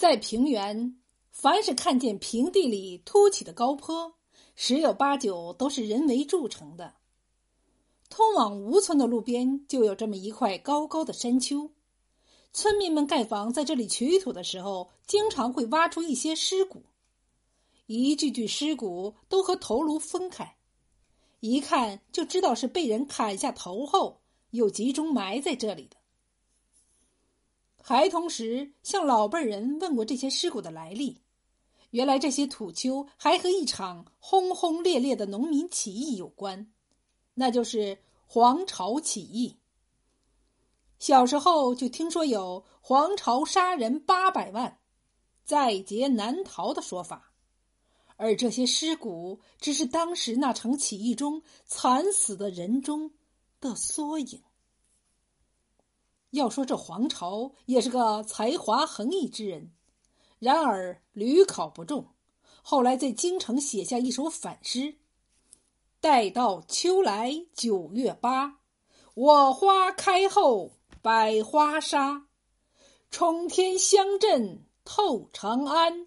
在平原，凡是看见平地里凸起的高坡，十有八九都是人为筑成的。通往吴村的路边就有这么一块高高的山丘，村民们盖房在这里取土的时候，经常会挖出一些尸骨，一具具尸骨都和头颅分开，一看就知道是被人砍下头后又集中埋在这里的。还同时向老辈人问过这些尸骨的来历，原来这些土丘还和一场轰轰烈烈的农民起义有关，那就是黄巢起义。小时候就听说有黄巢杀人八百万，在劫难逃的说法，而这些尸骨只是当时那场起义中惨死的人中的缩影。要说这黄巢也是个才华横溢之人，然而屡考不中，后来在京城写下一首反诗：“待到秋来九月八，我花开后百花杀。冲天香阵透长安，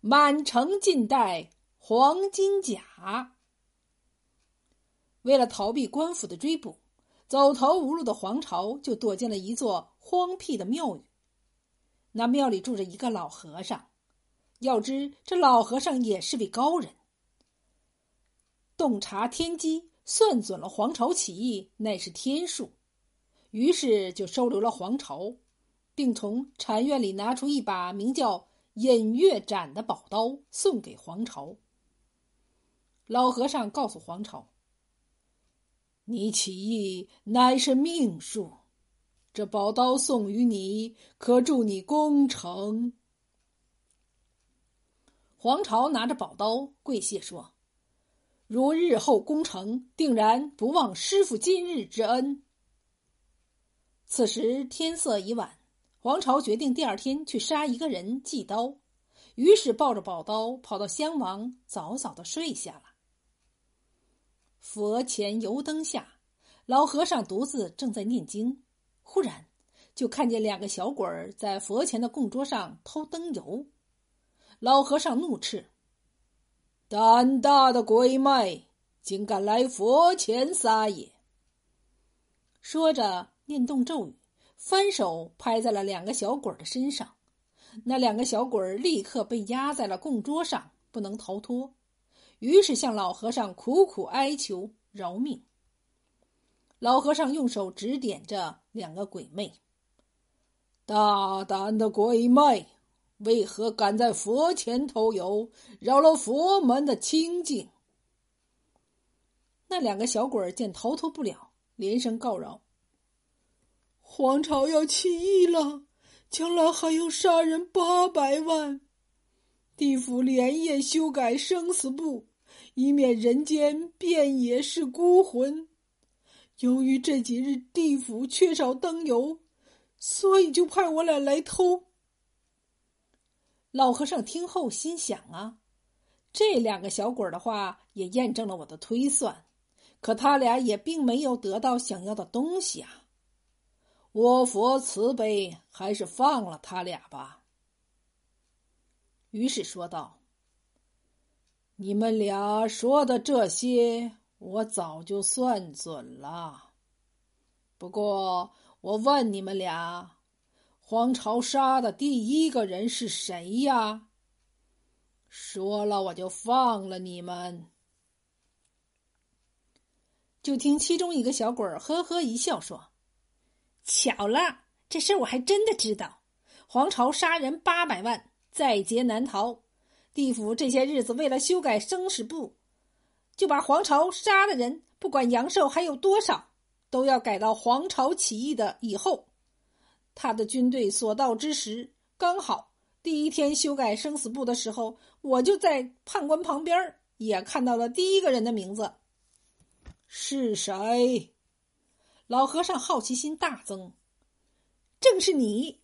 满城尽带黄金甲。”为了逃避官府的追捕。走投无路的黄巢就躲进了一座荒僻的庙宇。那庙里住着一个老和尚，要知这老和尚也是位高人，洞察天机，算准了黄巢起义乃是天数，于是就收留了黄巢，并从禅院里拿出一把名叫隐月斩的宝刀送给黄巢。老和尚告诉黄巢。你起义乃是命数，这宝刀送与你，可助你攻城。黄巢拿着宝刀跪谢说：“如日后攻城，定然不忘师傅今日之恩。”此时天色已晚，黄巢决定第二天去杀一个人祭刀，于是抱着宝刀跑到襄王，早早的睡下了。佛前油灯下，老和尚独自正在念经，忽然就看见两个小鬼儿在佛前的供桌上偷灯油。老和尚怒斥：“胆大的鬼魅，竟敢来佛前撒野！”说着念动咒语，翻手拍在了两个小鬼的身上，那两个小鬼立刻被压在了供桌上，不能逃脱。于是向老和尚苦苦哀求饶命。老和尚用手指点着两个鬼魅：“大胆的鬼魅，为何敢在佛前偷油，扰了佛门的清净？”那两个小鬼见逃脱不了，连声告饶：“皇朝要起义了，将来还要杀人八百万。”地府连夜修改生死簿，以免人间遍野是孤魂。由于这几日地府缺少灯油，所以就派我俩来偷。老和尚听后心想啊，这两个小鬼的话也验证了我的推算，可他俩也并没有得到想要的东西啊。我佛慈悲，还是放了他俩吧。于是说道：“你们俩说的这些，我早就算准了。不过，我问你们俩，黄巢杀的第一个人是谁呀？说了，我就放了你们。”就听其中一个小鬼呵呵一笑，说：“巧了，这事我还真的知道。黄巢杀人八百万。”在劫难逃，地府这些日子为了修改生死簿，就把皇朝杀的人，不管阳寿还有多少，都要改到皇朝起义的以后。他的军队所到之时，刚好第一天修改生死簿的时候，我就在判官旁边也看到了第一个人的名字。是谁？老和尚好奇心大增。正是你。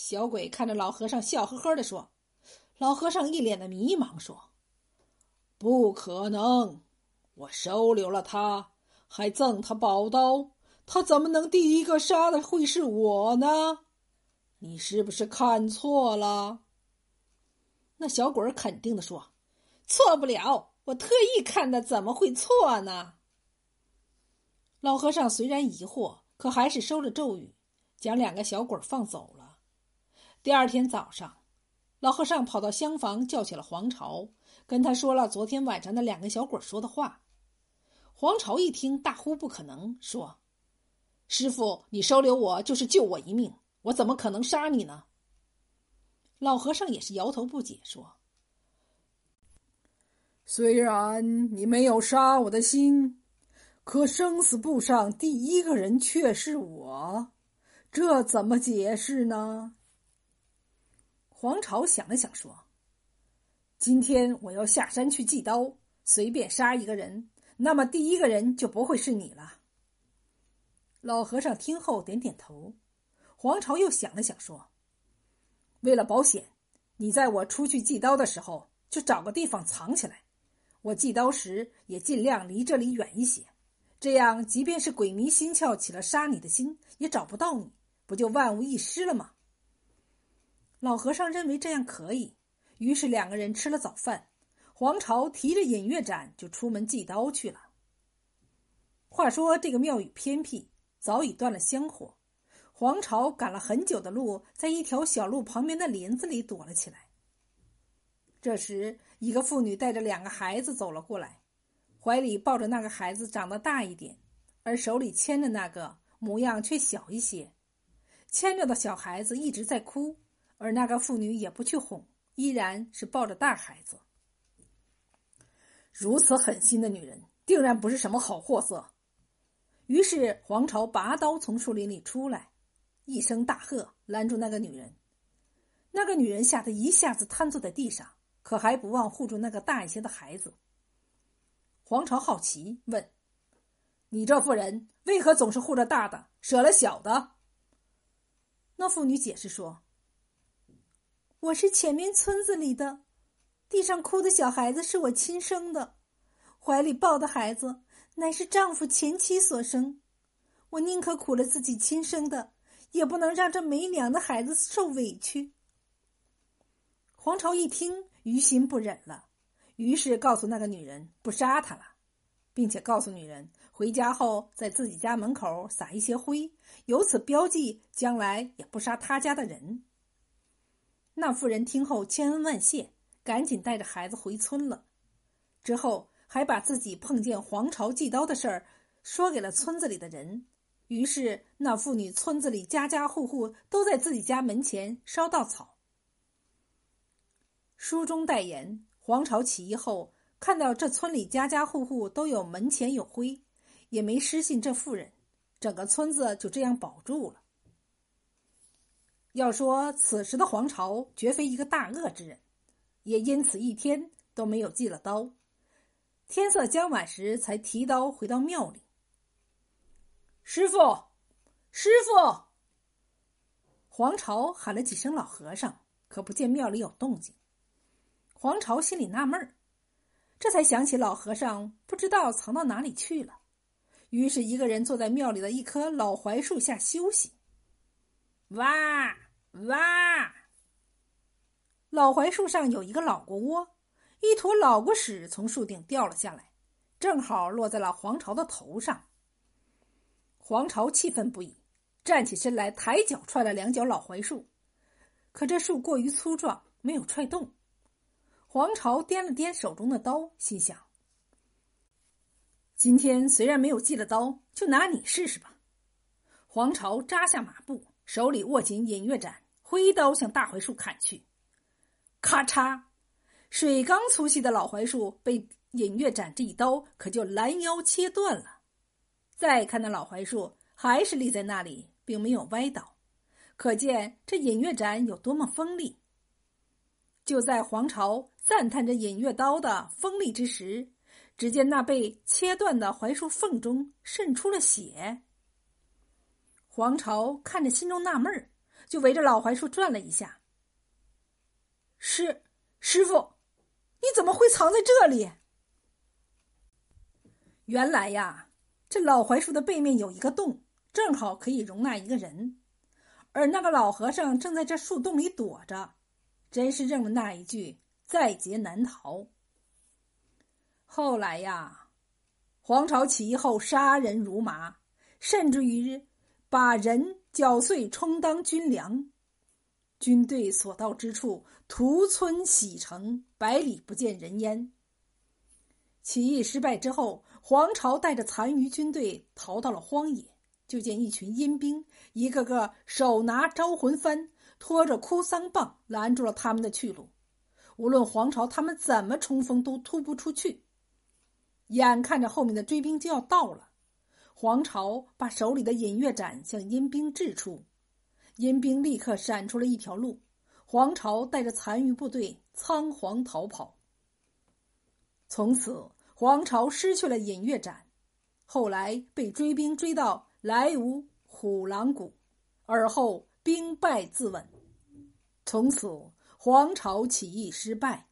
小鬼看着老和尚，笑呵呵的说：“老和尚一脸的迷茫，说：‘不可能，我收留了他，还赠他宝刀，他怎么能第一个杀的会是我呢？你是不是看错了？”那小鬼肯定的说：“错不了，我特意看的，怎么会错呢？”老和尚虽然疑惑，可还是收了咒语，将两个小鬼放走了。第二天早上，老和尚跑到厢房，叫起了黄巢，跟他说了昨天晚上那两个小鬼说的话。黄巢一听，大呼不可能，说：“师傅，你收留我就是救我一命，我怎么可能杀你呢？”老和尚也是摇头不解，说：“虽然你没有杀我的心。”可生死簿上第一个人却是我，这怎么解释呢？黄巢想了想说：“今天我要下山去祭刀，随便杀一个人，那么第一个人就不会是你了。”老和尚听后点点头。黄巢又想了想说：“为了保险，你在我出去祭刀的时候，就找个地方藏起来，我祭刀时也尽量离这里远一些。”这样，即便是鬼迷心窍起了杀你的心，也找不到你，不就万无一失了吗？老和尚认为这样可以，于是两个人吃了早饭，黄巢提着隐月盏就出门祭刀去了。话说这个庙宇偏僻，早已断了香火，黄巢赶了很久的路，在一条小路旁边的林子里躲了起来。这时，一个妇女带着两个孩子走了过来。怀里抱着那个孩子长得大一点，而手里牵着那个模样却小一些。牵着的小孩子一直在哭，而那个妇女也不去哄，依然是抱着大孩子。如此狠心的女人，定然不是什么好货色。于是黄巢拔刀从树林里出来，一声大喝，拦住那个女人。那个女人吓得一下子瘫坐在地上，可还不忘护住那个大一些的孩子。黄巢好奇问：“你这妇人为何总是护着大的，舍了小的？”那妇女解释说：“我是前面村子里的，地上哭的小孩子是我亲生的，怀里抱的孩子乃是丈夫前妻所生，我宁可苦了自己亲生的，也不能让这没娘的孩子受委屈。”黄巢一听，于心不忍了。于是告诉那个女人不杀她了，并且告诉女人回家后在自己家门口撒一些灰，由此标记将来也不杀他家的人。那妇人听后千恩万谢，赶紧带着孩子回村了。之后还把自己碰见黄巢祭刀的事儿说给了村子里的人。于是那妇女村子里家家户户都在自己家门前烧稻草。书中代言。黄巢起义后，看到这村里家家户户都有门前有灰，也没失信这妇人，整个村子就这样保住了。要说此时的黄巢绝非一个大恶之人，也因此一天都没有祭了刀。天色将晚时，才提刀回到庙里。师傅，师傅！黄巢喊了几声老和尚，可不见庙里有动静。黄巢心里纳闷儿，这才想起老和尚不知道藏到哪里去了，于是一个人坐在庙里的一棵老槐树下休息。哇哇！老槐树上有一个老过窝，一坨老过屎从树顶掉了下来，正好落在了黄巢的头上。黄巢气愤不已，站起身来，抬脚踹了两脚老槐树，可这树过于粗壮，没有踹动。黄巢掂了掂手中的刀，心想：“今天虽然没有祭了刀，就拿你试试吧。”黄巢扎下马步，手里握紧隐月斩，挥刀向大槐树砍去。咔嚓，水缸粗细的老槐树被隐月斩这一刀可就拦腰切断了。再看那老槐树，还是立在那里，并没有歪倒，可见这隐月斩有多么锋利。就在黄巢赞叹着隐月刀的锋利之时，只见那被切断的槐树缝中渗出了血。黄巢看着，心中纳闷儿，就围着老槐树转了一下。师师傅，你怎么会藏在这里？原来呀，这老槐树的背面有一个洞，正好可以容纳一个人，而那个老和尚正在这树洞里躲着，真是应了那一句“在劫难逃”。后来呀，黄巢起义后杀人如麻，甚至于把人绞碎充当军粮，军队所到之处屠村洗城，百里不见人烟。起义失败之后，黄巢带着残余军队逃到了荒野。就见一群阴兵，一个个手拿招魂幡，拖着哭丧棒，拦住了他们的去路。无论黄巢他们怎么冲锋，都突不出去。眼看着后面的追兵就要到了，黄巢把手里的引月斩向阴兵掷出，阴兵立刻闪出了一条路。黄巢带着残余部队仓皇逃跑。从此，黄巢失去了引月斩，后来被追兵追到。来无虎狼谷，而后兵败自刎。从此，黄巢起义失败。